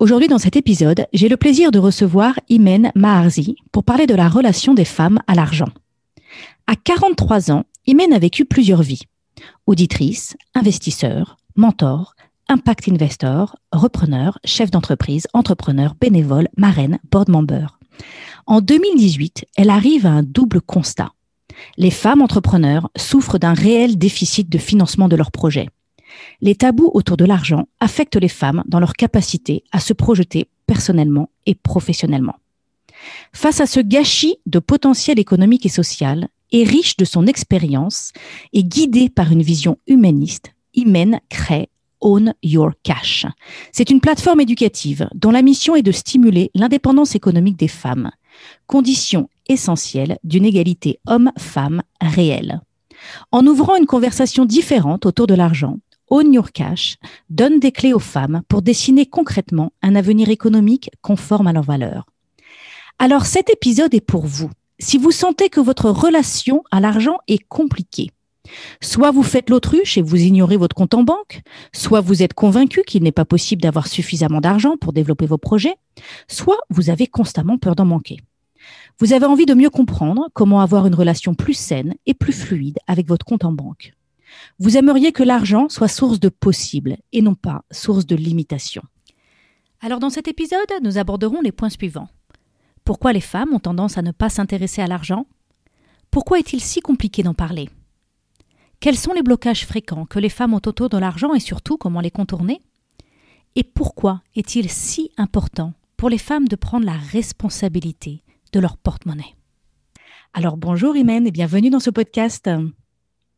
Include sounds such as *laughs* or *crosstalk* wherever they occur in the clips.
Aujourd'hui, dans cet épisode, j'ai le plaisir de recevoir Imen Maharzi pour parler de la relation des femmes à l'argent. À 43 ans, Imen a vécu plusieurs vies. Auditrice, investisseur, mentor, impact investor, repreneur, chef d'entreprise, entrepreneur, bénévole, marraine, board member. En 2018, elle arrive à un double constat. Les femmes entrepreneurs souffrent d'un réel déficit de financement de leurs projets les tabous autour de l'argent affectent les femmes dans leur capacité à se projeter personnellement et professionnellement. Face à ce gâchis de potentiel économique et social, et riche de son expérience et guidée par une vision humaniste, Imen crée Own Your Cash. C'est une plateforme éducative dont la mission est de stimuler l'indépendance économique des femmes, condition essentielle d'une égalité homme-femme réelle. En ouvrant une conversation différente autour de l'argent, Own Your Cash donne des clés aux femmes pour dessiner concrètement un avenir économique conforme à leurs valeurs. Alors cet épisode est pour vous. Si vous sentez que votre relation à l'argent est compliquée, soit vous faites l'autruche et vous ignorez votre compte en banque, soit vous êtes convaincu qu'il n'est pas possible d'avoir suffisamment d'argent pour développer vos projets, soit vous avez constamment peur d'en manquer. Vous avez envie de mieux comprendre comment avoir une relation plus saine et plus fluide avec votre compte en banque. Vous aimeriez que l'argent soit source de possible et non pas source de limitation. Alors dans cet épisode, nous aborderons les points suivants. Pourquoi les femmes ont tendance à ne pas s'intéresser à l'argent? Pourquoi est-il si compliqué d'en parler? Quels sont les blocages fréquents que les femmes ont autour de l'argent et surtout comment les contourner? Et pourquoi est-il si important pour les femmes de prendre la responsabilité de leur porte-monnaie? Alors bonjour Imen et bienvenue dans ce podcast.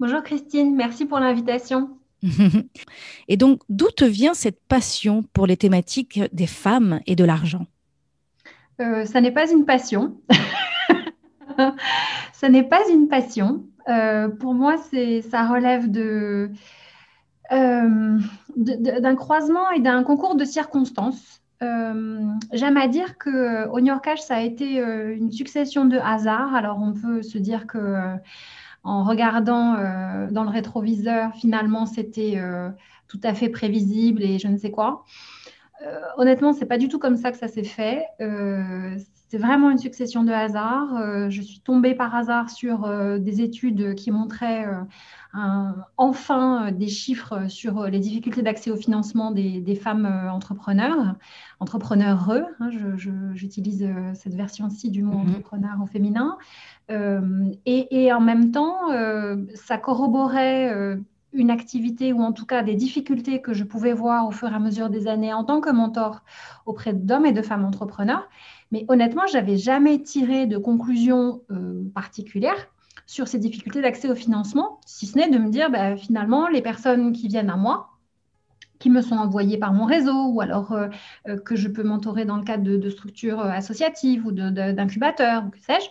Bonjour Christine, merci pour l'invitation. *laughs* et donc, d'où te vient cette passion pour les thématiques des femmes et de l'argent? Euh, Ça n'est pas une passion. *laughs* ça n'est pas une passion. Euh, pour moi, ça relève euh, de, d'un croisement et d'un concours de circonstances. J'aime à dire que au New York, ça a été une succession de hasards. Alors, on peut se dire que en regardant euh, dans le rétroviseur, finalement, c'était euh, tout à fait prévisible et je ne sais quoi. Euh, honnêtement, c'est pas du tout comme ça que ça s'est fait. C'est vraiment une succession de hasards. je suis tombée par hasard sur des études qui montraient enfin des chiffres sur les difficultés d'accès au financement des, femmes entrepreneurs, entrepreneurs hein, J'utilise cette version-ci du mot mm-hmm. entrepreneur au féminin. Euh, et, en même temps, euh, ça corroborait euh, une activité ou en tout cas des difficultés que je pouvais voir au fur et à mesure des années en tant que mentor auprès d'hommes et de femmes entrepreneurs. Mais honnêtement, je n'avais jamais tiré de conclusion particulière sur ces difficultés d'accès au financement, si ce n'est de me dire bah, finalement, les personnes qui viennent à moi, qui me sont envoyées par mon réseau ou alors que je peux mentorer dans le cadre de, structures associatives ou d'incubateurs, que sais-je,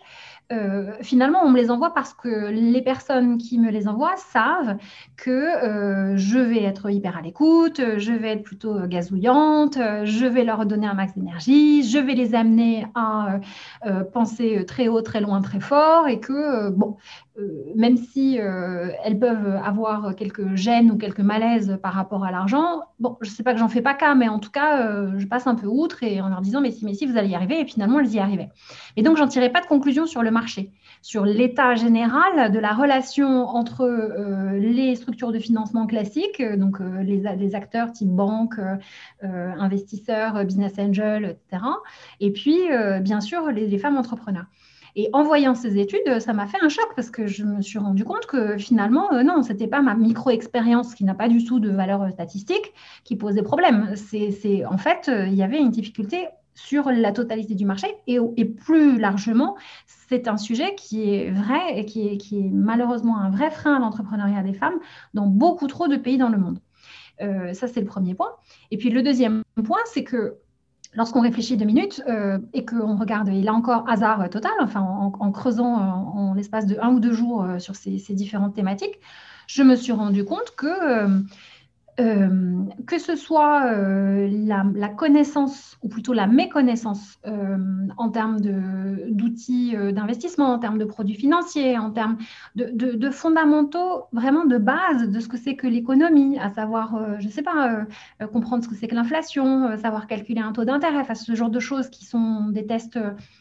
euh, finalement, on me les envoie parce que les personnes qui me les envoient savent que euh, je vais être hyper à l'écoute, je vais être plutôt gazouillante, je vais leur donner un max d'énergie, je vais les amener à euh, penser très haut, très loin, très fort et que, bon, même si elles peuvent avoir quelques gênes ou quelques malaises par rapport à l'argent, bon, je ne sais pas que j'en fais pas cas, mais en tout cas, je passe un peu outre et en leur disant, mais si, mais si, vous allez y arriver, et finalement, elles y arrivaient. Et donc, j'en tirais pas de conclusion sur le marché sur l'état général de la relation entre euh, les structures de financement classiques, donc euh, les, acteurs type banque, euh, investisseurs, business angels, etc. Et puis, bien sûr, les, femmes entrepreneurs. Et en voyant ces études, ça m'a fait un choc parce que je me suis rendu compte que finalement, non, ce n'était pas ma micro-expérience qui n'a pas du tout de valeur statistique qui posait problème. C'est en fait, il y avait une difficulté sur la totalité du marché et, plus largement, c'est un sujet qui est vrai et qui est, malheureusement un vrai frein à l'entrepreneuriat des femmes dans beaucoup trop de pays dans le monde. Euh, ça, c'est le premier point. Et puis le deuxième point, c'est que lorsqu'on réfléchit deux minutes euh, et qu'on regarde, et là encore, hasard total, enfin, en, creusant en, l'espace de un ou deux jours sur ces, ces, différentes thématiques, je me suis rendu compte que euh, que ce soit euh, la, connaissance, ou plutôt la méconnaissance euh, en termes d'outils d'investissement, en termes de produits financiers, en termes de, fondamentaux vraiment de base de ce que c'est que l'économie, à savoir, je ne sais pas, comprendre ce que c'est que l'inflation, savoir calculer un taux d'intérêt, enfin, ce genre de choses qui sont des tests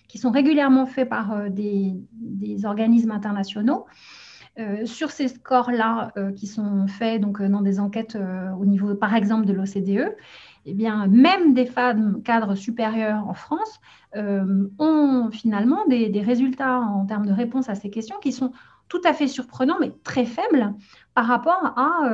qui sont régulièrement faits par des organismes internationaux. Euh, sur ces scores-là euh, qui sont faits donc, euh, dans des enquêtes au niveau, par exemple, de l'OCDE, eh bien, même des femmes cadres supérieurs en France ont finalement des, résultats en termes de réponse à ces questions qui sont tout à fait surprenants, mais très faibles par rapport à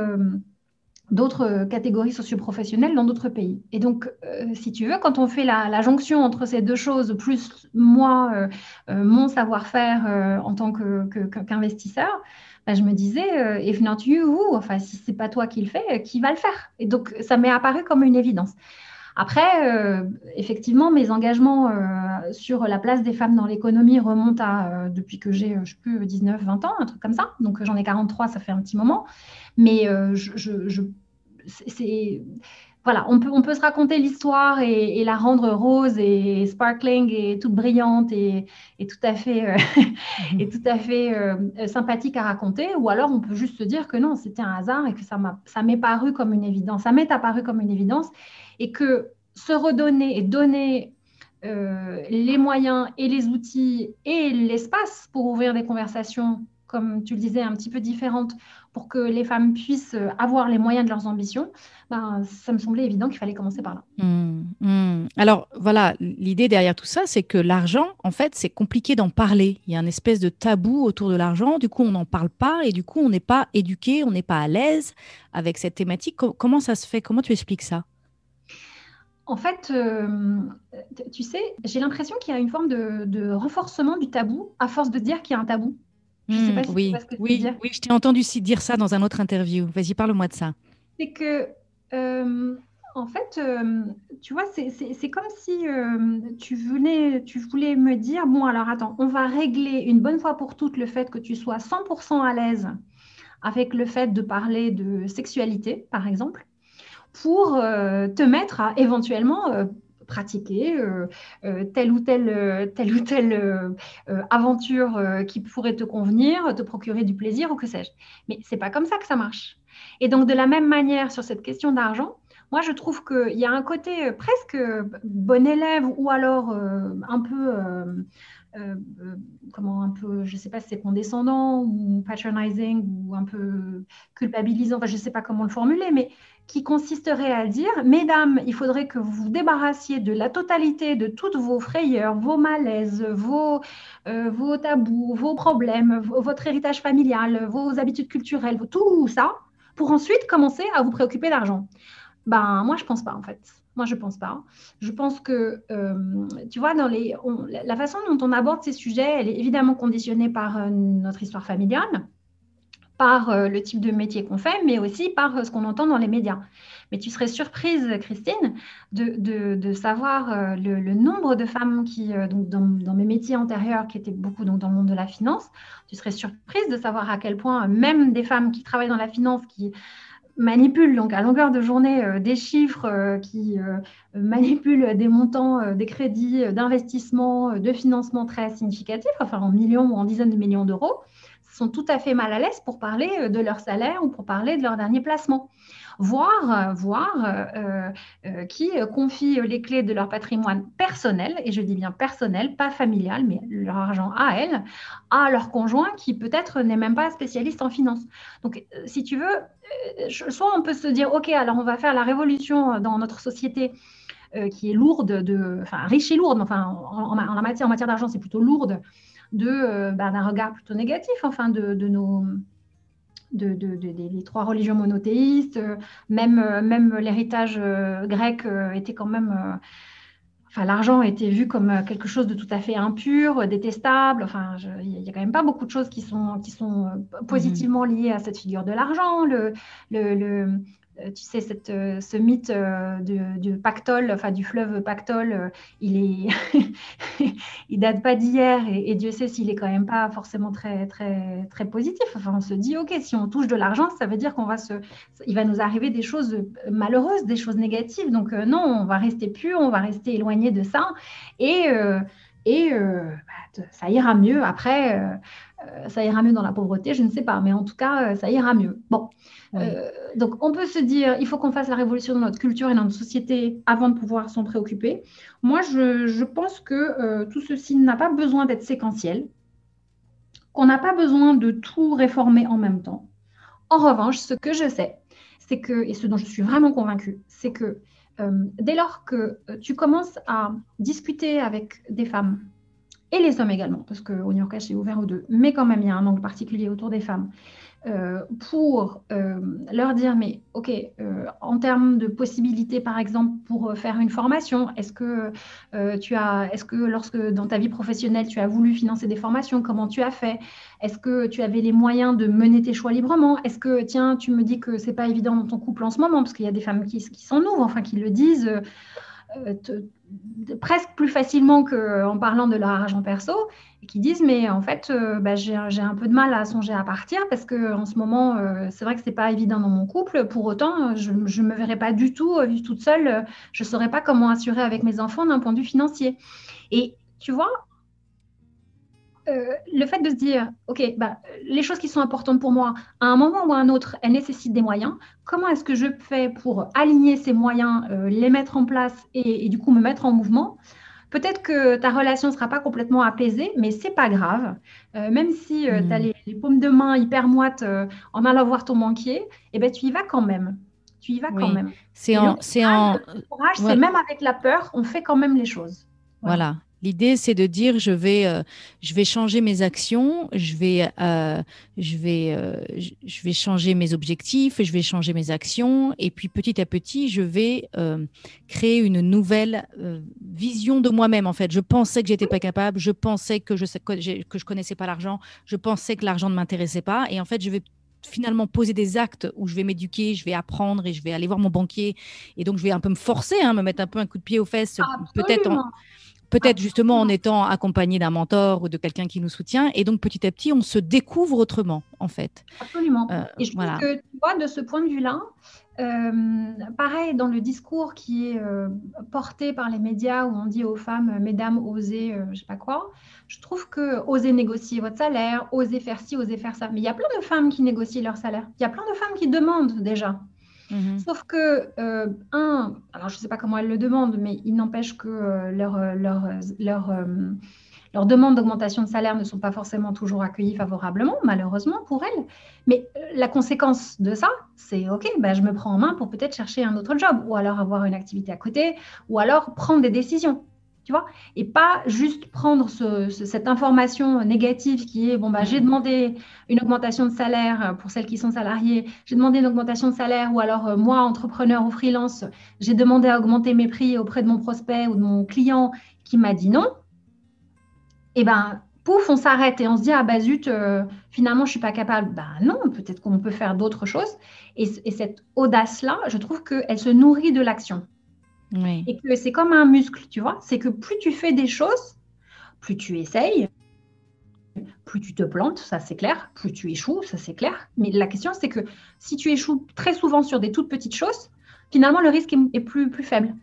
d'autres catégories socioprofessionnelles dans d'autres pays. Et donc, si tu veux, quand on fait la, jonction entre ces deux choses, plus moi, mon savoir-faire en tant qu'investisseur, bah, je me disais, if not you, enfin, si c'est pas toi qui le fais, qui va le faire? Et donc, ça m'est apparu comme une évidence. Après, effectivement, mes engagements sur la place des femmes dans l'économie remontent à depuis que j'ai, je sais plus, 19, 20 ans, un truc comme ça. Donc, j'en ai 43, ça fait un petit moment. Mais je, c'est on peut, se raconter l'histoire et, la rendre rose et sparkling et toute brillante et, tout à fait, euh, *laughs* fait euh, sympathique à raconter. Ou alors on peut juste se dire que non, c'était un hasard et que ça m'est paru comme une évidence. Ça m'est apparu comme une évidence et que se redonner et donner euh, les moyens et les outils et l'espace pour ouvrir des conversations, comme tu le disais, un petit peu différentes pour que les femmes puissent avoir les moyens de leurs ambitions, ben, ça me semblait évident qu'il fallait commencer par là. Mmh, mmh. Alors voilà, l'idée derrière tout ça, c'est que l'argent, en fait, c'est compliqué d'en parler. Il y a une espèce de tabou autour de l'argent, du coup, on n'en parle pas et du coup, on n'est pas éduqué, on n'est pas à l'aise avec cette thématique. comment ça se fait? Comment tu expliques ça? En fait, euh, tu sais, j'ai l'impression qu'il y a une forme de renforcement du tabou à force de dire qu'il y a un tabou. Je sais pas si oui, ce que oui, dire. oui, je t'ai entendu dire ça dans un autre interview. Vas-y, parle-moi de ça. C'est que, euh, en fait, euh, tu vois, c'est comme si euh, tu, venais, tu voulais me dire, bon, alors attends, on va régler une bonne fois pour toutes le fait que tu sois 100% à l'aise avec le fait de parler de sexualité, par exemple, pour te mettre à éventuellement pratiquer euh, euh, telle ou telle, euh, telle, ou telle aventure qui pourrait te convenir, te procurer du plaisir ou que sais-je. Mais c'est pas comme ça que ça marche. Et donc, de la même manière, sur cette question d'argent, moi, je trouve qu'il y a un côté presque bon élève ou alors un peu, comment, un peu, je ne sais pas si c'est condescendant ou patronizing ou un peu culpabilisant, enfin, je ne sais pas comment le formuler, mais qui consisterait à dire, Mesdames, il faudrait que vous vous débarrassiez de la totalité de toutes vos frayeurs, vos malaises, vos, euh, tabous, vos problèmes, votre héritage familial, vos habitudes culturelles, tout ça, pour ensuite commencer à vous préoccuper d'argent. Ben, moi, je pense pas, en fait. Moi, je pense pas. Je pense que, euh, tu vois, dans les, la façon dont on aborde ces sujets, elle est évidemment conditionnée par euh, notre histoire familiale par euh, le type de métier qu'on fait, mais aussi par ce qu'on entend dans les médias. Mais tu serais surprise, Christine, de, savoir euh, le, nombre de femmes qui, donc dans, mes métiers antérieurs, qui étaient beaucoup donc, dans le monde de la finance, tu serais surprise de savoir à quel point même des femmes qui travaillent dans la finance, qui manipulent donc à longueur de journée des chiffres, qui manipulent des montants, des crédits d'investissement, de financement très significatifs, enfin en millions ou en dizaines de millions d'euros, sont tout à fait mal à l'aise pour parler euh, de leur salaire ou pour parler de leur dernier placement. Voire, voir euh, euh, qui confient les clés de leur patrimoine personnel, et je dis bien personnel, pas familial, mais leur argent à elles, à leur conjoint qui peut-être n'est même pas spécialiste en finance. Donc, si tu veux, soit on peut se dire, OK, alors on va faire la révolution dans notre société qui est lourde, de, enfin riche et lourde, enfin en, en matière, en matière d'argent, c'est plutôt lourde de euh, bah, d'un regard plutôt négatif, enfin de, nos de, des trois religions monothéistes, même, même l'héritage euh, grec euh, était quand même, enfin l'argent était vu comme quelque chose de tout à fait impur, détestable. Enfin, il n'y a quand même pas beaucoup de choses qui sont, qui sont positivement liées à cette figure de l'argent. Le, le, tu sais, cette, ce mythe du, pactole, enfin du fleuve pactole, il est, *laughs* il date pas d'hier et, Dieu sait s'il est quand même pas forcément très, très, très positif. Enfin, on se dit, ok, si on touche de l'argent, ça veut dire qu'on va se, il va nous arriver des choses malheureuses, des choses négatives. Donc non, on va rester pur, on va rester éloigné de ça et et bah, ça ira mieux. Après, euh, ça ira mieux dans la pauvreté, je ne sais pas, mais en tout cas, euh, ça ira mieux. Bon, euh, donc on peut se dire, il faut qu'on fasse la révolution dans notre culture et dans notre société avant de pouvoir s'en préoccuper. Moi, je, pense que tout ceci n'a pas besoin d'être séquentiel, qu'on n'a pas besoin de tout réformer en même temps. En revanche, ce que je sais, c'est que, et ce dont je suis vraiment convaincue, c'est que dès lors que tu commences à discuter avec des femmes et les hommes également, parce qu'au New York est ouvert aux deux, mais quand même il y a un angle particulier autour des femmes, euh, pour euh, leur dire, mais ok, euh, en termes de possibilités, par exemple, pour faire une formation, est-ce que tu as, est-ce que lorsque dans ta vie professionnelle, tu as voulu financer des formations, comment tu as fait? Est-ce que tu avais les moyens de mener tes choix librement? Est-ce que, tiens, tu me dis que c'est pas évident dans ton couple en ce moment, parce qu'il y a des femmes qui, qui s'en ouvrent, enfin, qui le disent presque plus facilement qu'en parlant de leur argent perso et qui disent mais en fait euh, bah, j'ai un peu de mal à songer à partir parce que en ce moment euh, c'est vrai que c'est pas évident dans mon couple. Pour autant je ne me verrai pas du tout vivre toute seule. Je saurais pas comment assurer avec mes enfants d'un point de vue financier. Et tu vois euh, le fait de se dire, OK, bah, les choses qui sont importantes pour moi, à un moment ou à un autre, elles nécessitent des moyens. Comment est-ce que je fais pour aligner ces moyens, euh, les mettre en place et, du coup me mettre en mouvement? Peut-être que ta relation ne sera pas complètement apaisée, mais c'est pas grave. Euh, même si tu as hmm. les, paumes de main hyper moites en allant voir ton banquier, eh ben, tu y vas quand même. Tu y vas quand même. C'est en, c'est en... courage, c'est même avec la peur, on fait quand même les choses. voilà. L'idée, c'est de dire je vais, euh, je vais changer mes actions, je vais, euh, je, vais, euh, je vais changer mes objectifs, je vais changer mes actions, et puis petit à petit, je vais créer une nouvelle vision de moi-même. En fait, je pensais que j'étais pas capable, je pensais que je que je connaissais pas l'argent, je pensais que l'argent ne m'intéressait pas, et en fait, je vais finalement poser des actes où je vais m'éduquer, je vais apprendre et je vais aller voir mon banquier. Et donc, je vais un peu me forcer, hein, me mettre un peu un coup de pied aux fesses, peut-être en, Peut-être justement en étant accompagné d'un mentor ou de quelqu'un qui nous soutient. Et donc petit à petit, on se découvre autrement, en fait. Absolument. Euh, et je trouve que, tu vois, de ce point de vue-là, euh, pareil, dans le discours qui est euh, porté par les médias où on dit aux femmes, mesdames, osez, je je sais pas quoi, je trouve que osez négocier votre salaire, osez faire ci, osez faire ça. Mais il y a plein de femmes qui négocient leur salaire. Il y a plein de femmes qui demandent déjà. Mhm. Sauf que, euh, un, alors je ne sais pas comment elles le demandent, mais il n'empêche que euh, leur, euh, leur, leur, leurs demandes d'augmentation de salaire ne sont pas forcément toujours accueillies favorablement, malheureusement pour elles. Mais la conséquence de ça, c'est OK, ben, je me prends en main pour peut-être chercher un autre job, ou alors avoir une activité à côté, ou alors prendre des décisions tu vois, et pas juste prendre cette information négative qui est bon bah j'ai demandé une augmentation de salaire pour celles qui sont salariées, j'ai demandé une augmentation de salaire ou alors euh, moi entrepreneur ou freelance, j'ai demandé à augmenter mes prix auprès de mon prospect ou de mon client qui m'a dit non. Et eh ben pouf, on s'arrête et on se dit ah bah zut, euh, finalement je suis pas capable. Ben non, peut-être qu'on peut faire d'autres choses. Et, et cette audace là, je trouve qu'elle se nourrit de l'action. Et que c'est comme un muscle, tu vois. C'est que plus tu fais des choses, plus tu essayes, plus tu te plantes, ça c'est clair, plus tu échoues, ça c'est clair. Mais la question c'est que si tu échoues très souvent sur des toutes petites choses, finalement le risque est, plus, plus faible.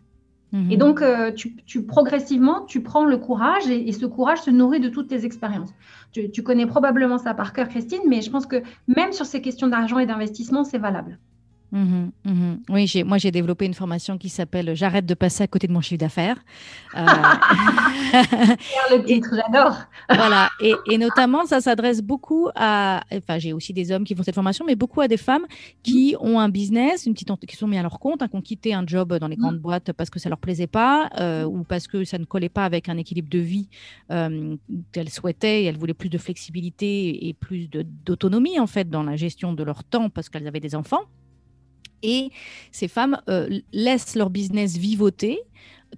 Mhm. Et donc, euh, tu, progressivement, tu prends le courage et, ce courage se nourrit de toutes tes expériences. Tu, tu connais probablement ça par cœur, Christine, mais je pense que même sur ces questions d'argent et d'investissement, c'est valable. Mhm, mhm. Oui, moi j'ai développé une formation qui s'appelle J'arrête de passer à côté de mon chiffre d'affaires. *laughs* Euh... le titre, j'adore. voilà, et, notamment ça s'adresse beaucoup à, enfin j'ai aussi des hommes qui font cette formation, mais beaucoup à des femmes qui ont un business, une petite qui sont mis à leur compte, hein, qui ont quitté un job dans les grandes boîtes parce que ça leur plaisait pas euh, ou parce que ça ne collait pas avec un équilibre de vie euh, qu'elles souhaitaient. Et elles voulaient plus de flexibilité et plus d'autonomie en fait dans la gestion de leur temps parce qu'elles avaient des enfants. Et ces femmes euh, laissent leur business vivoter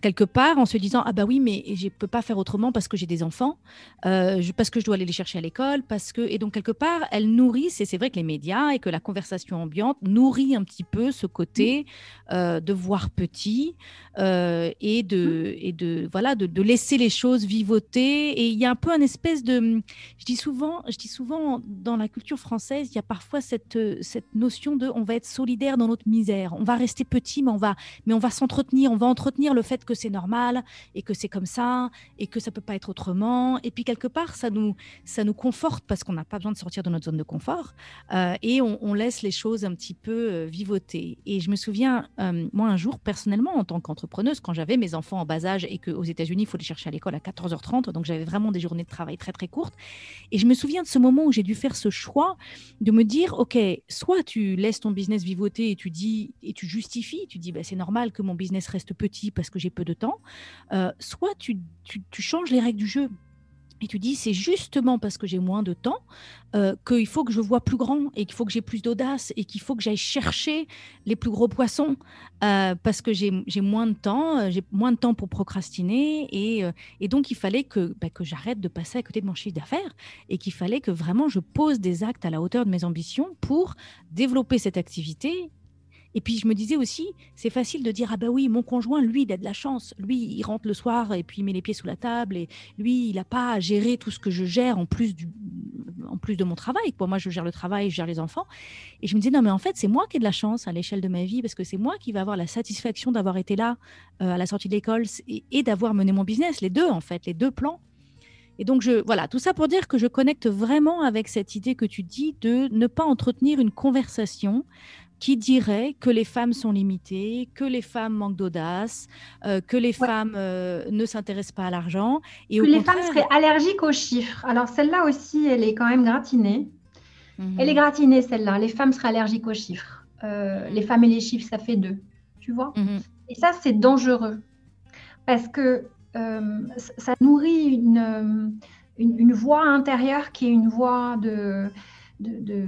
quelque part en se disant ah bah oui mais je peux pas faire autrement parce que j'ai des enfants, euh, parce que je dois aller les chercher à l'école, parce que et donc quelque part elles nourrissent et c'est vrai que les médias et que la conversation ambiante nourrit un petit peu ce côté euh, de voir petit euh, et de et de voilà de, de, laisser les choses vivoter. Et il y a un peu un espèce de je dis souvent je dis souvent dans la culture française il y a parfois cette cette notion de on va être solidaire dans notre misère, on va rester petit mais on va mais on va s'entretenir, on va entretenir le fait que c'est normal et que c'est comme ça et que ça peut pas être autrement. Et puis quelque part, ça nous, ça nous conforte parce qu'on n'a pas besoin de sortir de notre zone de confort euh, et on, laisse les choses un petit peu euh, vivoter. Et je me souviens, euh, moi un jour personnellement en tant qu'entrepreneuse, quand j'avais mes enfants en bas âge et qu'aux États-Unis, il faut les chercher à l'école à 14h30, donc j'avais vraiment des journées de travail très très courtes. Et je me souviens de ce moment où j'ai dû faire ce choix de me dire, ok, soit tu laisses ton business vivoter et tu dis et tu justifies, tu dis, bah, c'est normal que mon business reste petit parce que j'ai peu de temps, euh, soit tu, changes les règles du jeu. Et tu dis, c'est justement parce que j'ai moins de temps euh, qu'il faut que je vois plus grand et qu'il faut que j'ai plus d'audace et qu'il faut que j'aille chercher les plus gros poissons euh, parce que j'ai moins de temps, j'ai moins de temps pour procrastiner et, donc il fallait bah, que j'arrête de passer à côté de mon chiffre d'affaires et qu'il fallait que vraiment je pose des actes à la hauteur de mes ambitions pour développer cette activité et puis je me disais aussi, c'est facile de dire ah ben oui, mon conjoint, lui, il a de la chance. Lui, il rentre le soir et puis il met les pieds sous la table et lui, il n'a pas à gérer tout ce que je gère en plus du, en plus de mon travail. Pour moi, je gère le travail, je gère les enfants. Et je me disais non mais en fait, c'est moi qui ai de la chance à l'échelle de ma vie parce que c'est moi qui va avoir la satisfaction d'avoir été là euh, à la sortie de l'école et, d'avoir mené mon business, les deux en fait, les deux plans. Et donc, je, voilà, tout ça pour dire que je connecte vraiment avec cette idée que tu dis de ne pas entretenir une conversation qui dirait que les femmes sont limitées, que les femmes manquent d'audace, euh, que les femmes euh, ne s'intéressent pas à l'argent. Et que les femmes seraient allergiques aux chiffres. Alors celle-là aussi, elle est quand même gratinée. Mhm. Elle est gratinée, celle-là. Les femmes seraient allergiques aux chiffres. Euh, les femmes et les chiffres, ça fait deux. Tu vois? Mhm. Et ça, c'est dangereux. Parce que ça nourrit une, une, voix intérieure qui est une voix de, de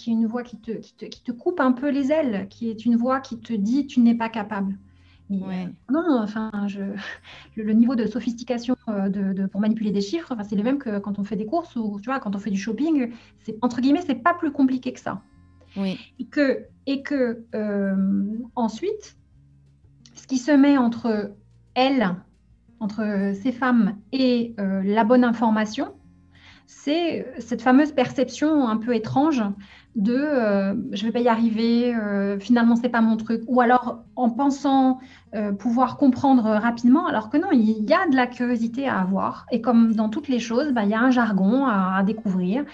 qui est une voix qui te, qui te, coupe un peu les ailes, qui est une voix qui te dit tu n'es pas capable. Euh, non, enfin, je, *laughs* le, niveau de sophistication euh, de, pour manipuler des chiffres, enfin, c'est le même que quand on fait des courses ou tu vois, quand on fait du shopping. C'est entre guillemets, c'est pas plus compliqué que ça. Oui. Et que, et que euh, ensuite, ce qui se met entre elles, entre ces femmes et la bonne information, c'est cette fameuse perception un peu étrange de euh, je vais pas y arriver, euh, finalement c'est pas mon truc, ou alors en pensant euh, pouvoir comprendre rapidement, alors que non, il y a de la curiosité à avoir, et comme dans toutes les choses, bah, il y a un jargon à, découvrir,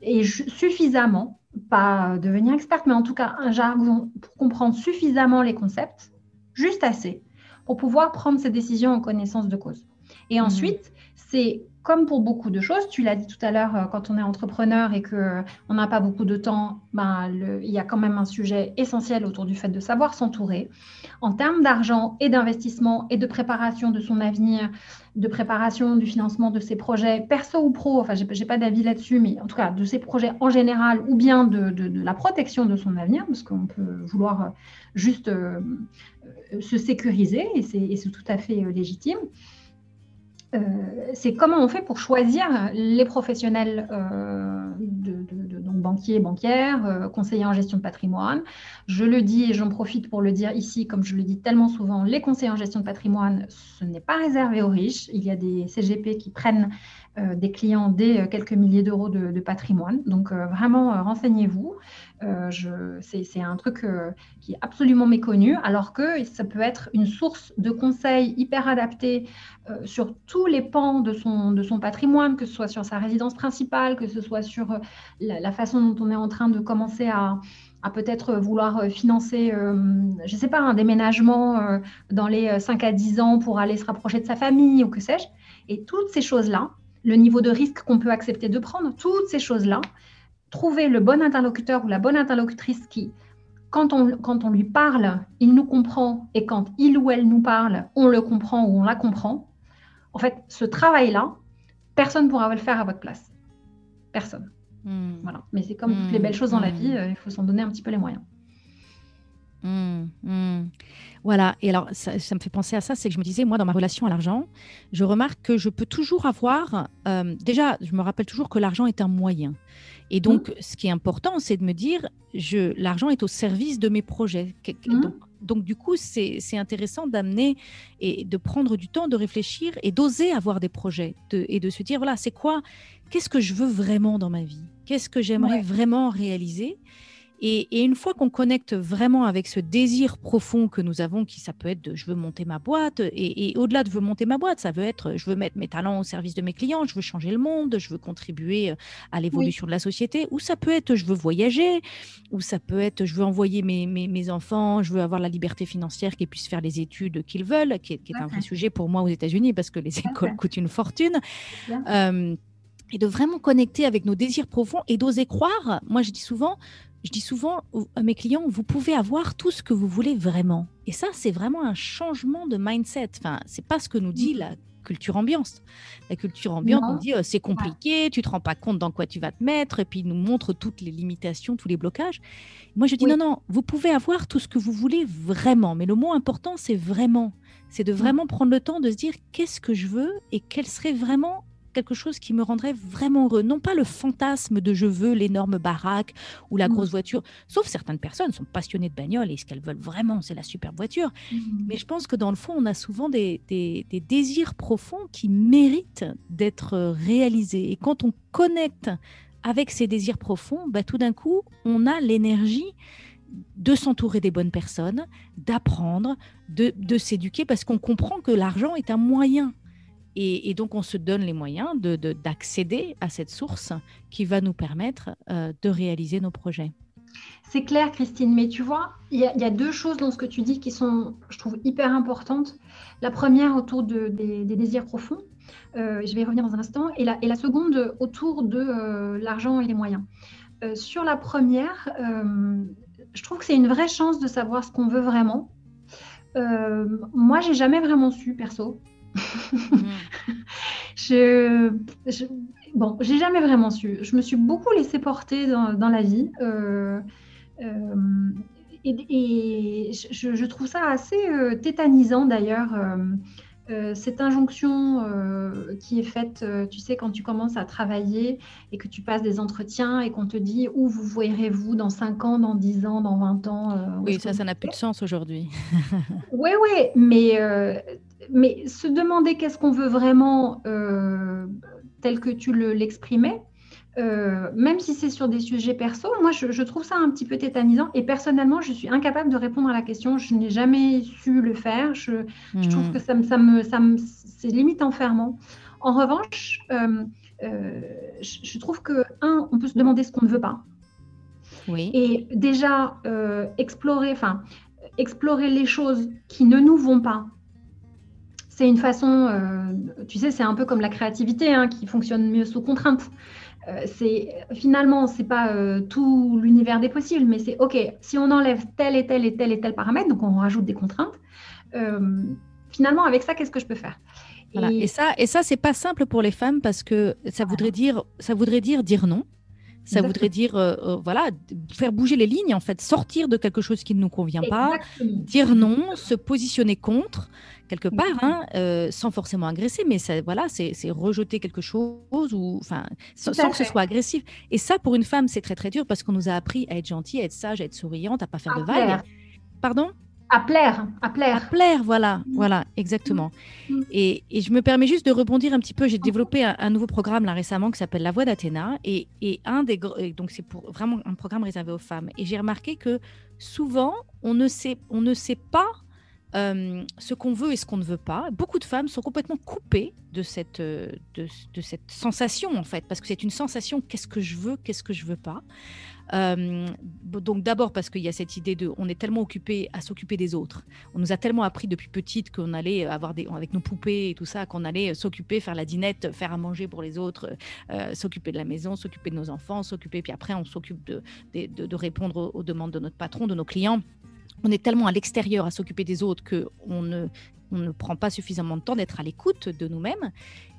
et suffisamment, pas devenir experte, mais en tout cas un jargon pour comprendre suffisamment les concepts, juste assez, pour pouvoir prendre ses décisions en connaissance de cause. Et mmh. ensuite, c'est comme pour beaucoup de choses, tu l'as dit tout à l'heure, euh, quand on est entrepreneur et qu'on euh, n'a pas beaucoup de temps, ben, il y a quand même un sujet essentiel autour du fait de savoir s'entourer. En termes d'argent et d'investissement et de préparation de son avenir, de préparation du financement de ses projets, perso ou pro, enfin, je n'ai pas d'avis là-dessus, mais en tout cas, de ses projets en général ou bien de, la protection de son avenir, parce qu'on peut vouloir euh, juste se sécuriser et c'est tout à fait légitime. Euh, c'est comment on fait pour choisir les professionnels euh, de, donc banquiers, banquières, euh, conseillers en gestion de patrimoine. Je le dis et j'en profite pour le dire ici, comme je le dis tellement souvent, les conseillers en gestion de patrimoine, ce n'est pas réservé aux riches. Il y a des CGP qui prennent des clients dès quelques milliers d'euros de, patrimoine. Donc vraiment, renseignez-vous. c'est un truc qui est absolument méconnu, alors que ça peut être une source de conseils hyper adaptés euh, sur tous les pans de son, patrimoine, que ce soit sur sa résidence principale, que ce soit sur euh, la, façon dont on est en train de commencer à, peut-être vouloir financer, euh, je ne sais pas, un déménagement dans les 5 à 10 ans pour aller se rapprocher de sa famille ou que sais-je. Et toutes ces choses-là, le niveau de risque qu'on peut accepter de prendre, toutes ces choses-là, trouver le bon interlocuteur ou la bonne interlocutrice qui quand on, quand on lui parle, il nous comprend, et quand il ou elle nous parle, on le comprend ou on la comprend, en fait, ce travail-là, personne ne pourra le faire à votre place. Personne. Hmm. Voilà. Mais c'est comme toutes les belles choses dans la hmm. vie, euh, il faut s'en donner un petit peu les moyens. Mmh, mmh. Voilà, et alors ça, me fait penser à ça, c'est que je me disais, moi, dans ma relation à l'argent, je remarque que je peux toujours avoir, euh, déjà, je me rappelle toujours que l'argent est un moyen. Et donc, mmh. ce qui est important, c'est de me dire, l'argent est au service de mes projets. Donc, du coup, c'est intéressant d'amener et de prendre du temps de réfléchir et d'oser avoir des projets et de se dire, voilà, c'est quoi, qu'est-ce que je veux vraiment dans ma vie? Qu'est-ce que j'aimerais vraiment réaliser? Et, une fois qu'on connecte vraiment avec ce désir profond que nous avons, qui ça peut être de je veux monter ma boîte, et, au-delà de je veux monter ma boîte, ça veut être je veux mettre mes talents au service de mes clients, je veux changer le monde, je veux contribuer euh, à l'évolution de la société, ou ça peut être je veux voyager, ou ça peut être je veux envoyer mes, mes, enfants, je veux avoir la liberté financière qu'ils puissent faire les études qu'ils veulent, qui est, un vrai sujet pour moi aux États-Unis parce que les écoles coûtent une fortune. Et de vraiment connecter avec nos désirs profonds et d'oser croire. Moi, je dis souvent, je dis souvent à mes clients, vous pouvez avoir tout ce que vous voulez vraiment. Et ça, c'est vraiment un changement de mindset. Enfin, c'est pas ce que nous dit mm. la culture ambiance. La culture ambiante nous dit euh, c'est compliqué, tu te rends pas compte dans quoi tu vas te mettre, et puis nous montre toutes les limitations, tous les blocages. Moi, je dis non, non, vous pouvez avoir tout ce que vous voulez vraiment, mais le mot important, c'est vraiment. C'est de mm. vraiment prendre le temps de se dire qu'est-ce que je veux et quel serait vraiment quelque chose qui me rendrait vraiment heureux. Non pas le fantasme de je veux l'énorme baraque ou la mmh. grosse voiture, sauf certaines personnes sont passionnées de bagnole et ce qu'elles veulent vraiment, c'est la superbe voiture. Mmh. Mais je pense que dans le fond, on a souvent des, désirs profonds qui méritent d'être réalisés. Et quand on connecte avec ces désirs profonds, bah, tout d'un coup, on a l'énergie de s'entourer des bonnes personnes, d'apprendre, de, de s'éduquer, parce qu'on comprend que l'argent est un moyen et, donc, on se donne les moyens d'accéder de, à cette source qui va nous permettre euh, de réaliser nos projets. C'est clair, Christine, mais tu vois, il y, a deux choses dans ce que tu dis qui sont, je trouve, hyper importantes. La première autour de, des, désirs profonds, euh, je vais y revenir dans un instant, et la, et la seconde autour de euh, l'argent et les moyens. sur la première, je trouve que c'est une vraie chance de savoir ce qu'on veut vraiment. moi, j'ai jamais vraiment su, perso, *laughs* je, bon, j'ai jamais vraiment su. Je me suis beaucoup laissée porter dans, la vie. Euh, euh, et, je, trouve ça assez euh, tétanisant d'ailleurs. cette injonction qui est faite, tu sais, quand tu commences à travailler et que tu passes des entretiens et qu'on te dit où vous voyez-vous dans 5 ans, dans 10 ans, dans 20 ans. oui, ça, ça n'a plus de sens aujourd'hui. oui, oui, mais mais se demander qu'est-ce qu'on veut vraiment euh, tel que tu l'exprimais, euh, même si c'est sur des sujets perso, moi je, trouve ça un petit peu tétanisant et personnellement je suis incapable de répondre à la question. Je n'ai jamais su le faire. Je, trouve hmm. que ça me, ça me, ça me c'est limite enfermant. En revanche, euh, je, trouve que un, on peut se demander ce qu'on ne veut pas. Oui. Et déjà explorer, enfin explorer les choses qui ne nous vont pas c'est une façon, euh, tu sais, c'est un peu comme la créativité hein, qui fonctionne mieux sous contrainte. Euh, c'est finalement, c'est pas euh, tout l'univers des possibles, mais c'est ok. Si on enlève tel et tel et tel et tel paramètre, donc on rajoute des contraintes. finalement, avec ça, qu'est-ce que je peux faire? Et... ça, et ça, c'est pas simple pour les femmes parce que ça voudrait dire, ça voudrait dire dire non. Ça voudrait dire, voilà, faire bouger les lignes, en fait, sortir de quelque chose qui ne nous convient pas, dire non, se positionner contre quelque part, hein, euh, sans forcément agresser, mais ça, voilà, c'est rejeter quelque chose ou, enfin, sans, que ce soit agressif. Et ça, pour une femme, c'est très très dur parce qu'on nous a appris à être gentille, à être sage, à être souriante, à pas faire de vagues. Pardon? À plaire, à plaire. À plaire, voilà, mm. voilà, exactement. Mm. Et, et, je me permets juste de rebondir un petit peu. J'ai développé un, nouveau programme là récemment qui s'appelle La Voix d'Athéna. Et, et, un des donc c'est pour vraiment un programme réservé aux femmes. Et j'ai remarqué que souvent on ne sait, on ne sait pas euh, ce qu'on veut et ce qu'on ne veut pas. Beaucoup de femmes sont complètement coupées de cette, euh, de, cette sensation, en fait, parce que c'est une sensation qu'est-ce que je veux, qu'est-ce que je veux pas. Euh, donc d'abord parce qu'il y a cette idée de, on est tellement occupé à s'occuper des autres. On nous a tellement appris depuis petite qu'on allait avoir des, avec nos poupées et tout ça, qu'on allait s'occuper, faire la dinette, faire à manger pour les autres, s'occuper de la maison, s'occuper de nos enfants, s'occuper, puis après on s'occupe de, de, répondre aux demandes de notre patron, de nos clients on est tellement à l'extérieur à s'occuper des autres qu'on ne, on ne prend pas suffisamment de temps d'être à l'écoute de nous-mêmes.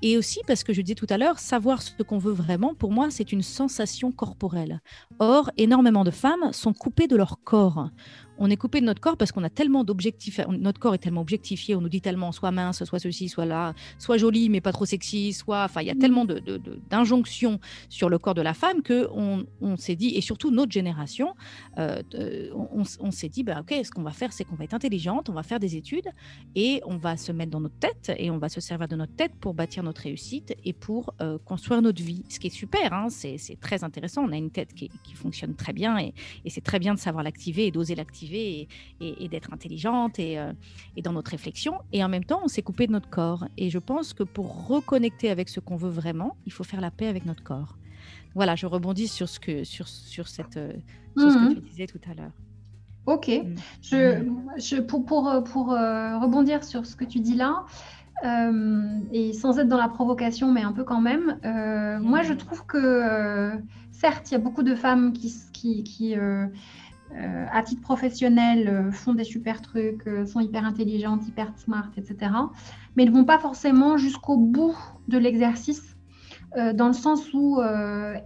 Et aussi parce que je disais tout à l'heure, savoir ce qu'on veut vraiment, pour moi, c'est une sensation corporelle. Or, énormément de femmes sont coupées de leur corps on est coupé de notre corps parce qu'on a tellement d'objectifs, notre corps est tellement objectifié, on nous dit tellement soit mince, soit ceci, soit là, soit joli mais pas trop sexy, soit, enfin il y a tellement d'injonctions sur le corps de la femme que on, s'est dit, et surtout notre génération, euh, on, s'est dit, bah, ok, ce qu'on va faire, c'est qu'on va être intelligente, on va faire des études et on va se mettre dans notre tête et on va se servir de notre tête pour bâtir notre réussite et pour euh, construire notre vie, ce qui est super, hein, c'est très intéressant, on a une tête qui, fonctionne très bien et, et c'est très bien de savoir l'activer et d'oser l'activer et, d'être intelligente euh, et, dans notre réflexion. Et en même temps, on s'est coupé de notre corps. Et je pense que pour reconnecter avec ce qu'on veut vraiment, il faut faire la paix avec notre corps. Voilà, je rebondis sur ce que, sur, sur cette, euh, ce que mhm. tu disais tout à l'heure. Ok. Mm. Je, je, pour, pour, pour euh, rebondir sur ce que tu dis là, et sans être dans la provocation, mais un peu quand même, moi je trouve que certes, il y a beaucoup de femmes qui, qui, qui euh, à titre professionnel, euh, font des super trucs, euh, sont hyper intelligentes, hyper smart, etc. Mais ne vont pas forcément jusqu'au bout de l'exercice, dans le sens où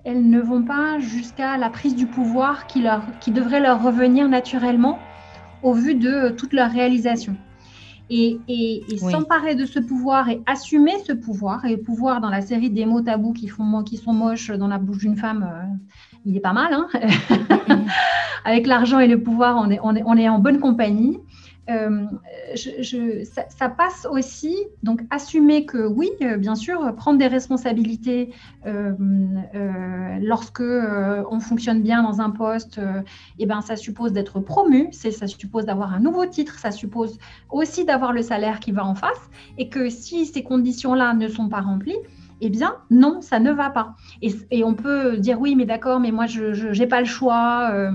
elles ne vont pas jusqu'à la prise du pouvoir qui, leur, qui devrait leur revenir naturellement au vu de toute leur réalisation. Et, s'emparer de ce pouvoir et assumer ce pouvoir, et le pouvoir dans la série des mots tabous qui, font, qui sont moches dans la bouche d'une femme, il est pas mal. Hein *laughs* *laughs* Avec l'argent et le pouvoir, on est, on est, on est en bonne compagnie. Euh, ça, passe aussi, donc assumer que oui, euh, bien sûr, prendre des responsabilités euh, lorsque on fonctionne bien dans un poste, et eh ben, ça suppose d'être promu, ça suppose d'avoir un nouveau titre, ça suppose aussi d'avoir le salaire qui va en face, et que si ces conditions-là ne sont pas remplies, eh bien, non, ça ne va pas. Et, on peut dire oui, mais d'accord, mais moi, je n'ai pas le choix.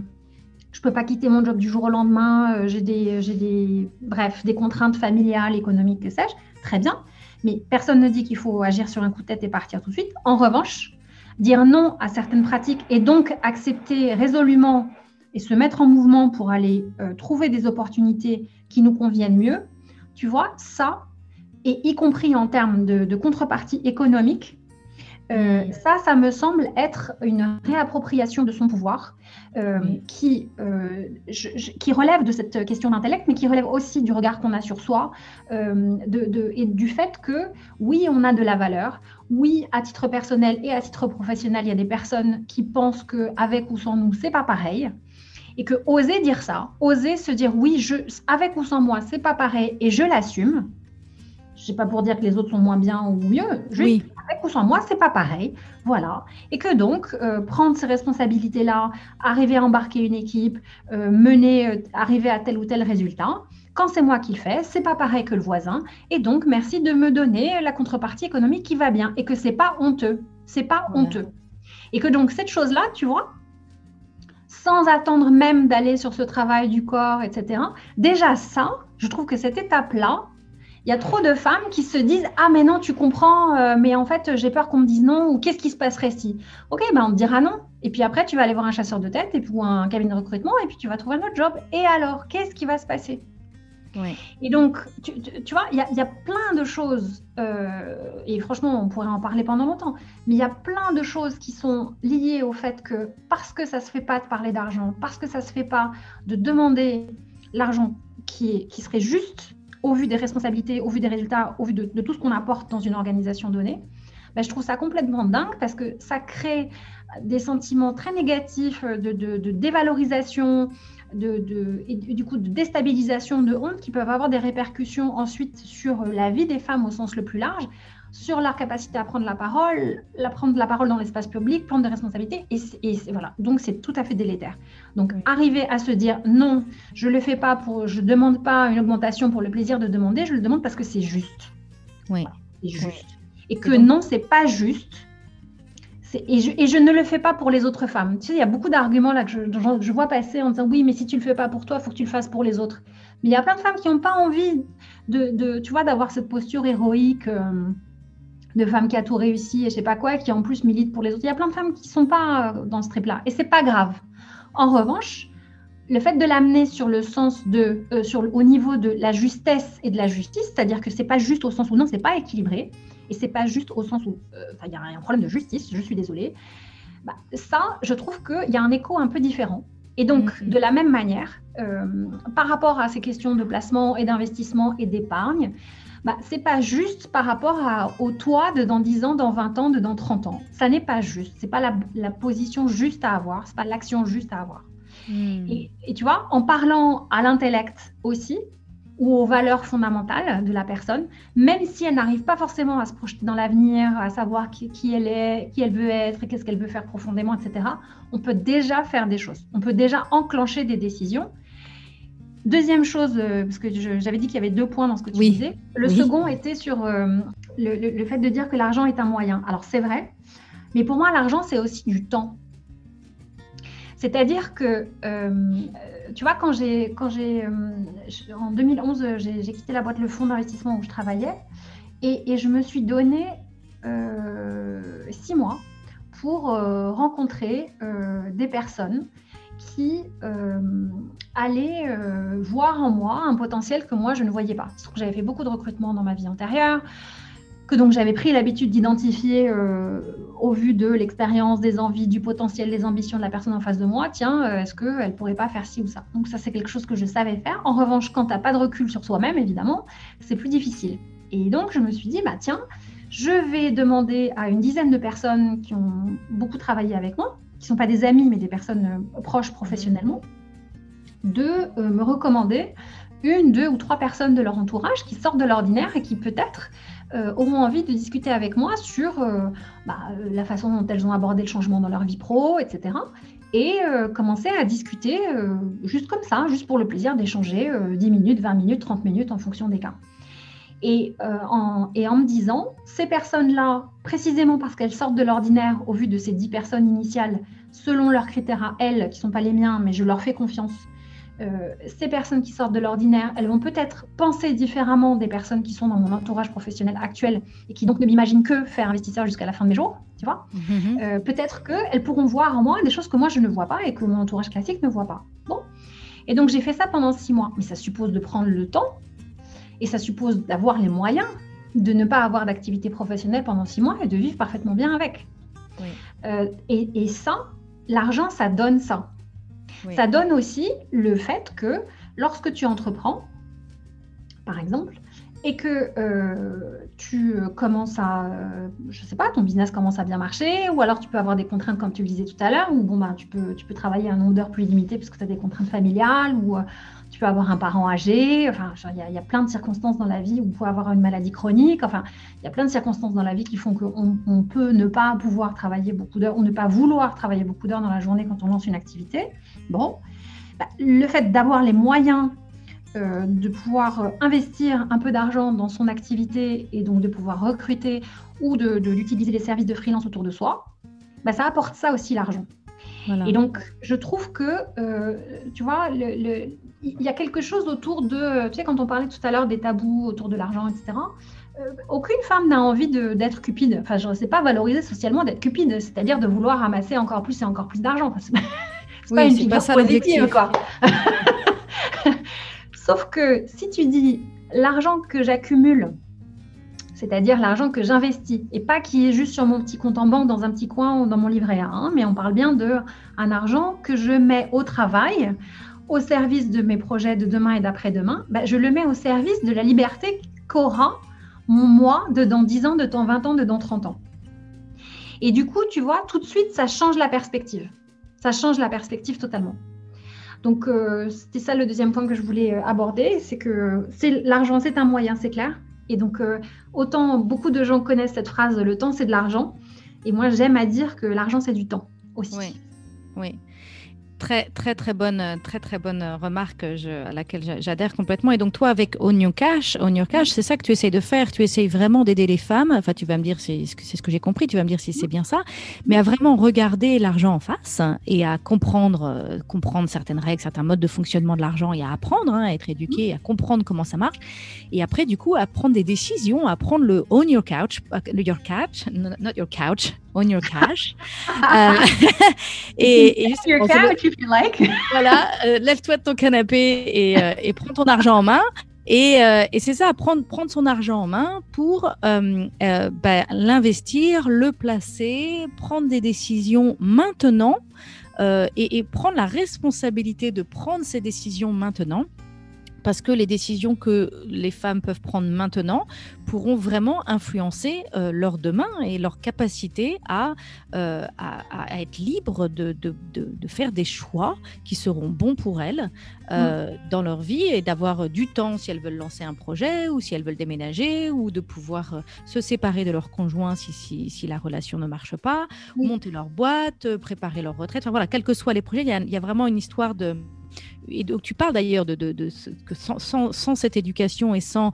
Euh, je peux pas quitter mon job du jour au lendemain. Euh, j'ai des, des, bref, des contraintes familiales, économiques, que sais-je. Très bien. Mais personne ne dit qu'il faut agir sur un coup de tête et partir tout de suite. En revanche, dire non à certaines pratiques et donc accepter résolument et se mettre en mouvement pour aller euh, trouver des opportunités qui nous conviennent mieux, tu vois, ça, et y compris en termes de, contrepartie économique, euh, ça, ça me semble être une réappropriation de son pouvoir euh, qui, euh, qui relève de cette question d'intellect, mais qui relève aussi du regard qu'on a sur soi de, et du fait que, oui, on a de la valeur. Oui, à titre personnel et à titre professionnel, il y a des personnes qui pensent qu'avec ou sans nous, c'est pas pareil. Et que oser dire ça, oser se dire oui, je, avec ou sans moi, c'est pas pareil et je l'assume, sais pas pour dire que les autres sont moins bien ou mieux. oui. avec ou sans moi, c'est pas pareil. Voilà. Et que donc, euh, prendre ces responsabilités-là, arriver à embarquer une équipe, euh, mener, euh, arriver à tel ou tel résultat, quand c'est moi qui le fais, c'est pas pareil que le voisin. Et donc, merci de me donner la contrepartie économique qui va bien et que c'est pas honteux. C'est pas honteux. Et que donc, cette chose-là, tu vois, sans attendre même d'aller sur ce travail du corps, etc. Déjà ça, je trouve que cette étape-là, il y a trop de femmes qui se disent Ah, mais non, tu comprends, euh, mais en fait, j'ai peur qu'on me dise non, ou qu'est-ce qui se passerait si? Ok, ben on te dira non. Et puis après, tu vas aller voir un chasseur de tête, et puis un cabinet de recrutement, et puis tu vas trouver un autre job. Et alors, qu'est-ce qui va se passer? Et donc, tu, vois, il y, a plein de choses, euh, et franchement, on pourrait en parler pendant longtemps, mais il y a plein de choses qui sont liées au fait que parce que ça ne se fait pas de parler d'argent, parce que ça ne se fait pas de demander l'argent qui, qui serait juste au vu des responsabilités, au vu des résultats, au vu de, tout ce qu'on apporte dans une organisation donnée, ben, je trouve ça complètement dingue parce que ça crée des sentiments très négatifs de, dévalorisation, de, du coup de déstabilisation, de honte qui peuvent avoir des répercussions ensuite sur la vie des femmes au sens le plus large sur leur capacité à prendre la parole, la prendre la parole dans l'espace public, prendre des responsabilités. Et, voilà, donc c'est tout à fait délétère. Donc arriver à se dire non, je le fais pas pour, je demande pas une augmentation pour le plaisir de demander, je le demande parce que c'est juste. Oui. c'est juste. Et que non, c'est pas juste. Et je, et je, ne le fais pas pour les autres femmes. Tu sais, il y a beaucoup d'arguments là que je, je, vois passer en disant oui, mais si tu le fais pas pour toi, il faut que tu le fasses pour les autres. Mais il y a plein de femmes qui n'ont pas envie de, de, tu vois, d'avoir cette posture héroïque. Euh, de femmes qui a tout réussi et je sais pas quoi, qui en plus militent pour les autres. Il y a plein de femmes qui sont pas euh, dans ce trip-là et c'est pas grave. En revanche, le fait de l'amener sur le sens de, euh, sur, au niveau de la justesse et de la justice, c'est-à-dire que c'est pas juste au sens où non, c'est pas équilibré, et c'est pas juste au sens où euh, il y a un problème de justice, je suis désolée. Bah, ça, je trouve qu'il y a un écho un peu différent. Et donc, mm-hmm. de la même manière, euh, par rapport à ces questions de placement et d'investissement et d'épargne, bah, c'est pas juste par rapport à, au toi de dans 10 ans, dans 20 ans, de dans 30 ans. Ça n'est pas juste. C'est pas la, la, position juste à avoir. C'est pas l'action juste à avoir. Hmm. Et, tu vois, en parlant à l'intellect aussi, ou aux valeurs fondamentales de la personne, même si elle n'arrive pas forcément à se projeter dans l'avenir, à savoir qui, qui, elle est, qui elle veut être qu'est-ce qu'elle veut faire profondément, etc., on peut déjà faire des choses. On peut déjà enclencher des décisions Deuxième chose, euh, parce que j'avais dit qu'il y avait deux points dans ce que tu disais. Le second était sur euh, le, fait de dire que l'argent est un moyen. Alors c'est vrai, mais pour moi l'argent c'est aussi du temps. C'est-à-dire que, euh, tu vois, quand j'ai, quand j'ai, en 2011, j'ai quitté la boîte Le Fonds d'investissement où je travaillais et, et, je me suis donné six mois pour rencontrer des personnes qui euh, allait euh, voir en moi un potentiel que moi je ne voyais pas. J'avais fait beaucoup de recrutement dans ma vie antérieure, que donc j'avais pris l'habitude d'identifier euh, au vu de l'expérience, des envies, du potentiel, des ambitions de la personne en face de moi. Tiens, est-ce qu'elle ne pourrait pas faire ci ou ça? Donc ça c'est quelque chose que je savais faire. En revanche, quand tu n'as pas de recul sur soi-même, évidemment, c'est plus difficile. Et donc je me suis dit, bah tiens, je vais demander à une dizaine de personnes qui ont beaucoup travaillé avec moi, qui ne sont pas des amis, mais des personnes euh, proches professionnellement, de euh, me recommander une, deux ou trois personnes de leur entourage qui sortent de l'ordinaire et qui peut-être euh, auront envie de discuter avec moi sur bah, la façon dont elles ont abordé le changement dans leur vie pro, etc. Et commencer à discuter juste comme ça, juste pour le plaisir d'échanger 10 minutes, 20 minutes, 30 minutes en fonction des cas. Et, euh, en, et en me disant, ces personnes-là, précisément parce qu'elles sortent de l'ordinaire au vu de ces dix personnes initiales, selon leurs critères à elles, qui ne sont pas les miens, mais je leur fais confiance, euh, ces personnes qui sortent de l'ordinaire, elles vont peut-être penser différemment des personnes qui sont dans mon entourage professionnel actuel et qui donc ne m'imaginent que faire investisseur jusqu'à la fin de mes jours, tu vois. Mm-hmm. Euh, peut-être qu'elles pourront voir en moi des choses que moi je ne vois pas et que mon entourage classique ne voit pas. Bon. Et donc j'ai fait ça pendant six mois, mais ça suppose de prendre le temps et ça suppose d'avoir les moyens de ne pas avoir d'activité professionnelle pendant six mois et de vivre parfaitement bien avec. Euh, et, ça, l'argent, ça donne ça. Ça donne aussi le fait que lorsque tu entreprends, par exemple, et que euh, tu commences à, je sais pas, ton business commence à bien marcher, ou alors tu peux avoir des contraintes comme tu le disais tout à l'heure, ou bon, bah, tu, peux, tu peux travailler un nombre d'heures plus limité parce que tu as des contraintes familiales, ou euh, tu peux avoir un parent âgé, enfin, il y, a plein de circonstances dans la vie où on peut avoir une maladie chronique, enfin, il y a plein de circonstances dans la vie qui font qu'on on peut ne pas pouvoir travailler beaucoup d'heures ou ne pas vouloir travailler beaucoup d'heures dans la journée quand on lance une activité. Bon, bah, le fait d'avoir les moyens euh, de pouvoir euh, investir un peu d'argent dans son activité et donc de pouvoir recruter ou de, d'utiliser les services de freelance autour de soi, bah, ça apporte ça aussi l'argent. Et donc, je trouve que, euh, tu vois, il y a quelque chose autour de, tu sais, quand on parlait tout à l'heure des tabous autour de l'argent, etc. Euh, aucune femme n'a envie d'être cupide. Enfin, je ne sais pas valoriser socialement d'être cupide, c'est-à-dire de vouloir ramasser encore plus et encore plus d'argent. C'est *laughs* oui, pas une figure positive, quoi. *laughs* Sauf que si tu dis l'argent que j'accumule, c'est-à-dire l'argent que j'investis, et pas qui est juste sur mon petit compte en banque dans un petit coin ou dans mon livret A, mais on parle bien de un argent que je mets au travail au service de mes projets de demain et d'après-demain, bah, je le mets au service de la liberté qu'aura mon moi de dans 10 ans, de dans 20 ans, de dans 30 ans. Et du coup, tu vois, tout de suite, ça change la perspective. Ça change la perspective totalement. Donc, euh, c'était ça le deuxième point que je voulais euh, aborder, c'est que c'est, l'argent, c'est un moyen, c'est clair. Et donc, euh, autant beaucoup de gens connaissent cette phrase, le temps, c'est de l'argent. Et moi, j'aime à dire que l'argent, c'est du temps aussi. Oui, oui très très très bonne très très bonne remarque à laquelle j'adhère complètement. Et donc toi avec On Your Cash, Cash, c'est ça que tu essayes de faire. Tu essayes vraiment d'aider les femmes. Enfin, tu vas me dire c'est c'est ce que j'ai compris. Tu vas me dire si c'est bien ça, mais à vraiment regarder l'argent en face et à comprendre euh, comprendre certaines règles, certains modes de fonctionnement de l'argent et à apprendre, hein, à être éduqué, à comprendre comment ça marche. Et après du coup à prendre des décisions, à prendre le On Your Couch, your couch, not your couch, on your cash. *laughs* euh, et, et your couch, if you like. *laughs* voilà, euh, lève-toi de ton canapé et, euh, et, prends ton argent en main. Et, et c'est ça, prendre, prendre son argent en main pour bah, l'investir, le placer, prendre des décisions maintenant et, et prendre la responsabilité de prendre ces décisions maintenant parce que les décisions que les femmes peuvent prendre maintenant pourront vraiment influencer euh, leur demain et leur capacité à, euh, à, être libres de, de, de, faire des choix qui seront bons pour elles euh, mm. dans leur vie et d'avoir du temps si elles veulent lancer un projet ou si elles veulent déménager ou de pouvoir se séparer de leur conjoint si, si, si la relation ne marche pas, monter leur boîte, préparer leur retraite. Enfin voilà, quels que soient les projets, il y a, il y a vraiment une histoire de et donc tu parles d'ailleurs de, de, que sans, sans, cette éducation et sans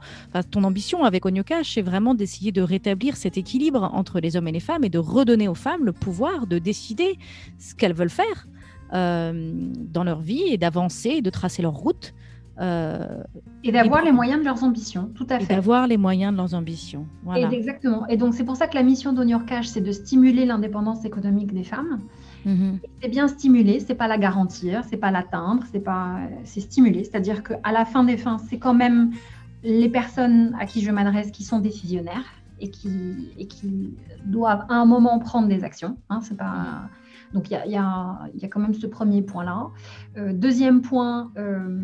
ton ambition avec Onyokash, c'est vraiment d'essayer de rétablir cet équilibre entre les hommes et les femmes et de redonner aux femmes le pouvoir de décider ce qu'elles veulent faire euh, dans leur vie et d'avancer et de tracer leur route. Euh, et d'avoir les moyens de leurs ambitions, tout à fait. D'avoir les moyens de leurs ambitions. Voilà. exactement. Et donc c'est pour ça que la mission d'Onyokash, c'est de stimuler l'indépendance économique des femmes. Mhm. C'est bien stimuler, c'est pas la garantir, c'est pas l'atteindre, c'est pas, c'est stimuler. C'est-à-dire qu'à la fin des fins, c'est quand même les personnes à qui je m'adresse qui sont décisionnaires et qui, et qui doivent à un moment prendre des actions. Hein. Donc il y a, y, a, y a, quand même ce premier point-là. Euh, deuxième point, euh,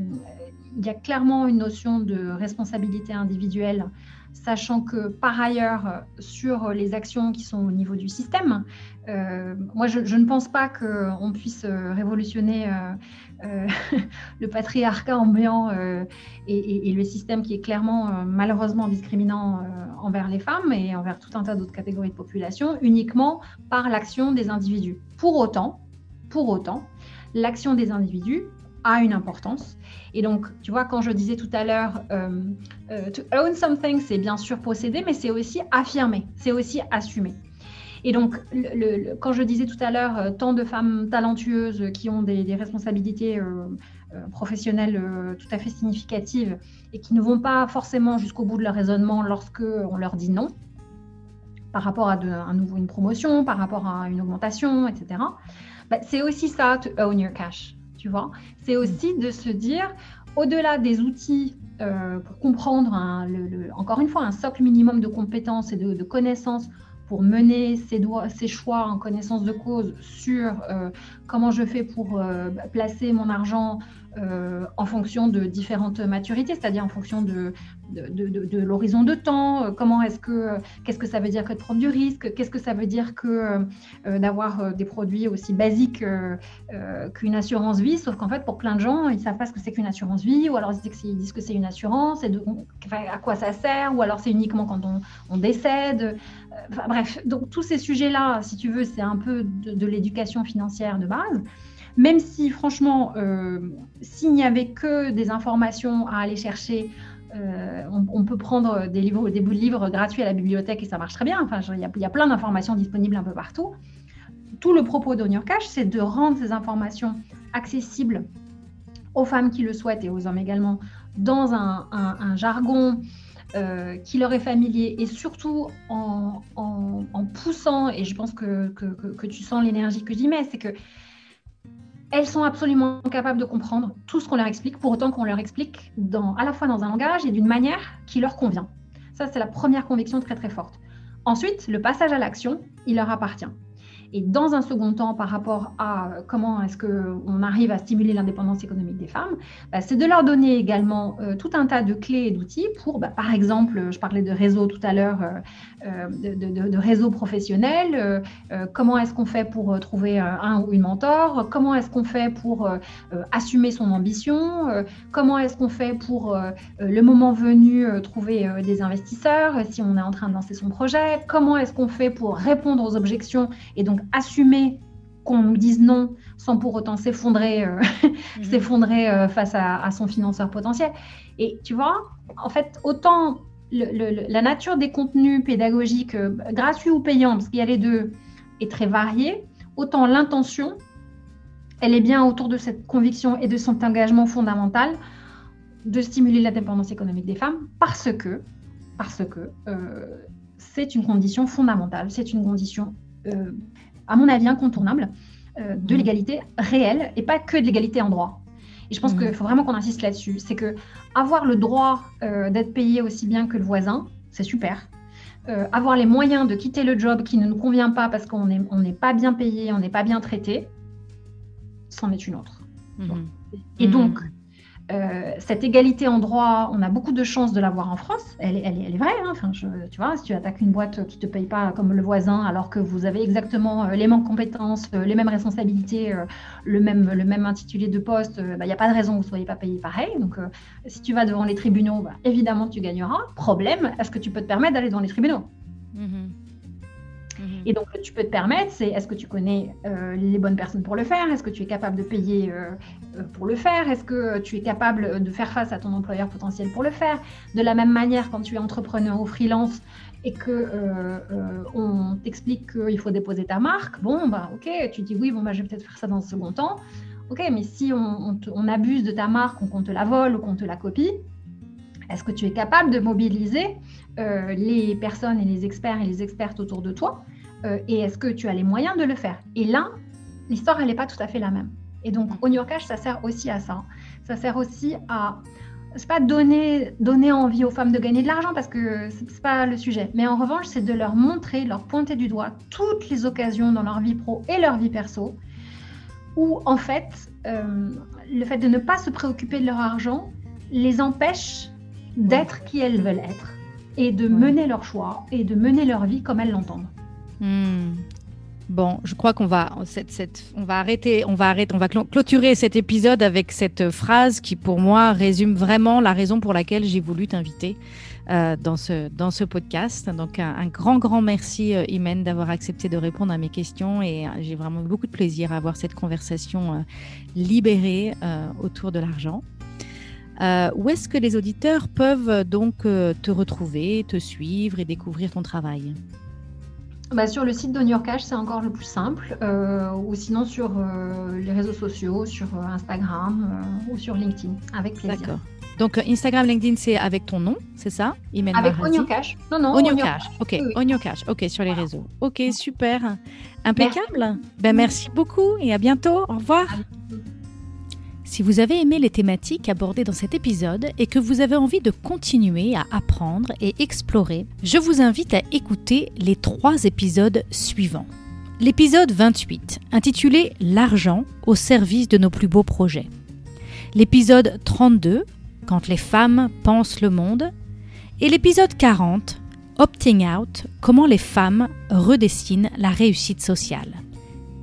il y a clairement une notion de responsabilité individuelle sachant que par ailleurs, sur les actions qui sont au niveau du système, euh, moi je, ne pense pas qu'on puisse révolutionner euh, euh, *laughs* le patriarcat ambiant et, le système qui est clairement malheureusement discriminant envers les femmes et envers tout un tas d'autres catégories de population uniquement par l'action des individus. Pour autant, pour autant, l'action des individus a une importance. Et donc, tu vois, quand je disais tout à l'heure, euh, euh, to own something, c'est bien sûr posséder, mais c'est aussi affirmer, c'est aussi assumer. Et donc, quand je disais tout à l'heure, euh, tant de femmes talentueuses qui ont des, responsabilités professionnelles tout à fait significatives et qui ne vont pas forcément jusqu'au bout de leur raisonnement lorsque on leur dit non, par rapport à un nouveau, une promotion, par rapport à une augmentation, etc. Bah, c'est aussi ça, to own your cash vois. C'est aussi de se dire, au-delà des outils euh, pour comprendre, encore une fois, un socle minimum de compétences et de, connaissances pour mener ses, ses, choix en connaissance de cause sur euh, comment je fais pour euh, placer mon argent euh, en fonction de différentes maturités, c'est-à-dire en fonction de, l'horizon de temps, euh, comment est-ce que, qu'est-ce que ça veut dire que de prendre du risque, qu'est-ce que ça veut dire que euh, d'avoir des produits aussi basiques qu'une assurance vie, sauf qu'en fait pour plein de gens, ils ne savent pas ce que c'est qu'une assurance vie, ou alors ils disent que c'est une assurance, et à quoi ça sert, ou alors c'est uniquement quand on, décède. bref, donc tous ces sujets-là, si tu veux, c'est un peu de l'éducation financière de base. Même si, franchement, euh, s'il n'y avait que des informations à aller chercher, euh, on, peut prendre des, bouts de livres gratuits à la bibliothèque et ça marche très bien. Enfin, il y, a plein d'informations disponibles un peu partout. Tout le propos d'On Cash, c'est de rendre ces informations accessibles aux femmes qui le souhaitent et aux hommes également dans un, jargon euh, qui leur est familier et surtout en, poussant, et je pense que tu sens l'énergie que j'y mets, c'est que elles sont absolument capables de comprendre tout ce qu'on leur explique, pour autant qu'on leur explique à la fois dans un langage et d'une manière qui leur convient. Ça, c'est la première conviction très très forte. Ensuite, le passage à l'action, il leur appartient. Et dans un second temps, par rapport à euh, comment est-ce qu'on arrive à stimuler l'indépendance économique des femmes, bah, c'est de leur donner également euh, tout un tas de clés et d'outils pour, bah, par exemple, je parlais de réseau tout à l'heure, euh, de, réseau professionnel, comment est-ce qu'on fait pour trouver un ou une mentor, comment est-ce qu'on fait pour assumer son ambition, comment est-ce qu'on fait pour, le moment venu, trouver des investisseurs si on est en train de lancer son projet, comment est-ce qu'on fait pour répondre aux objections et donc assumer qu'on nous dise non sans pour autant s'effondrer euh, *laughs* mhm. s'effondrer euh, face à, son financeur potentiel. Et tu vois, en fait, autant la nature des contenus pédagogiques, euh, gratuits ou payants, parce qu'il y a les deux, est très variée, autant l'intention, elle est bien autour de cette conviction et de cet engagement fondamental de stimuler la dépendance économique des femmes, parce que, parce que c'est une condition fondamentale, c'est une condition à mon avis, incontournable de Mhm. l'égalité réelle et pas que de l'égalité en droit. Et je pense Mhm. qu'il faut vraiment qu'on insiste là-dessus. C'est que avoir le droit euh, d'être payé aussi bien que le voisin, c'est super. Euh, avoir les moyens de quitter le job qui ne nous convient pas parce qu'on n'est on pas bien payé, on n'est pas bien traité, c'en est une autre. Mhm. Et donc, euh, cette égalité en droit, on a beaucoup de chances de l'avoir en France. Elle, est- vraie. hein. Tu vois, si tu attaques une boîte qui ne te paye pas comme le voisin, alors que vous avez exactement euh, les mêmes compétences, euh, les mêmes responsabilités, le, même, le même intitulé de poste, il n'y a pas de raison que vous ne soyez pas payé pareil. Donc, si tu vas devant les tribunaux, bah, évidemment, tu gagneras. Problème, est-ce que tu peux te permettre d'aller devant les tribunaux? Mhm. Et donc, tu peux te permettre, c'est est-ce que tu connais euh, les bonnes personnes pour le faire? Est-ce que tu es capable de payer euh, euh, pour le faire? Est-ce que tu es capable de faire face à ton employeur potentiel pour le faire? De la même manière, quand tu es entrepreneur ou freelance et que on t'explique qu'il faut déposer ta marque, bon, bah ok, tu dis oui, bon, bah, je vais peut-être faire ça dans un second temps. Ok, mais si on, abuse de ta marque qu'on te la vole ou qu'on te la copie, est-ce que tu es capable de mobiliser les personnes et les experts et les expertes autour de toi euh, et est-ce que tu as les moyens de le faire? Et là, l'histoire, elle n'est pas tout à fait la même. Et donc, Mm. au New York Cash, ça sert aussi à ça. Ça sert aussi à, c'est pas donner, donner envie aux femmes de gagner de l'argent parce que c'est pas le sujet. Mais en revanche, c'est de leur montrer, leur pointer du doigt toutes les occasions dans leur vie pro et leur vie perso où, en fait, euh, le fait de ne pas se préoccuper de leur argent les empêche d'être qui elles veulent être et de mener leur choix et de mener leur vie comme elles l'entendent. Hmm. Bon, je crois qu'on va, on va arrêter, on va arrêter, on va clôturer cet épisode avec cette phrase qui, pour moi, résume vraiment la raison pour laquelle j'ai voulu t'inviter euh, dans ce dans ce podcast. Donc, un, grand, grand merci, euh, Imen, d'avoir accepté de répondre à mes questions et euh, j'ai vraiment beaucoup de plaisir à avoir cette conversation euh, libérée euh, autour de l'argent. Euh, où est-ce que les auditeurs peuvent euh, donc euh, te retrouver, te suivre et découvrir ton travail? Bah, sur le site de New York Cash, c'est encore le plus simple, euh, ou sinon sur euh, les réseaux sociaux, sur euh, Instagram ou sur LinkedIn, avec plaisir. D'accord. Donc Instagram, LinkedIn, c'est avec ton nom, c'est ça? Imen Avec. Onyo Cash Non, non, Onyo Onyo Cash. Ok, Oui, Cash. Ok, sur les réseaux. Ok, super. Impeccable. Ben, merci beaucoup et à bientôt. Au revoir. Si vous avez aimé les thématiques abordées dans cet épisode et que vous avez envie de continuer à apprendre et explorer, je vous invite à écouter les trois épisodes suivants. L'épisode 28, intitulé L'argent au service de nos plus beaux projets. L'épisode 32, Quand les femmes pensent le monde. Et l'épisode 40, Opting Out, comment les femmes redessinent la réussite sociale.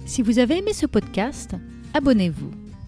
Si vous avez aimé ce podcast, abonnez-vous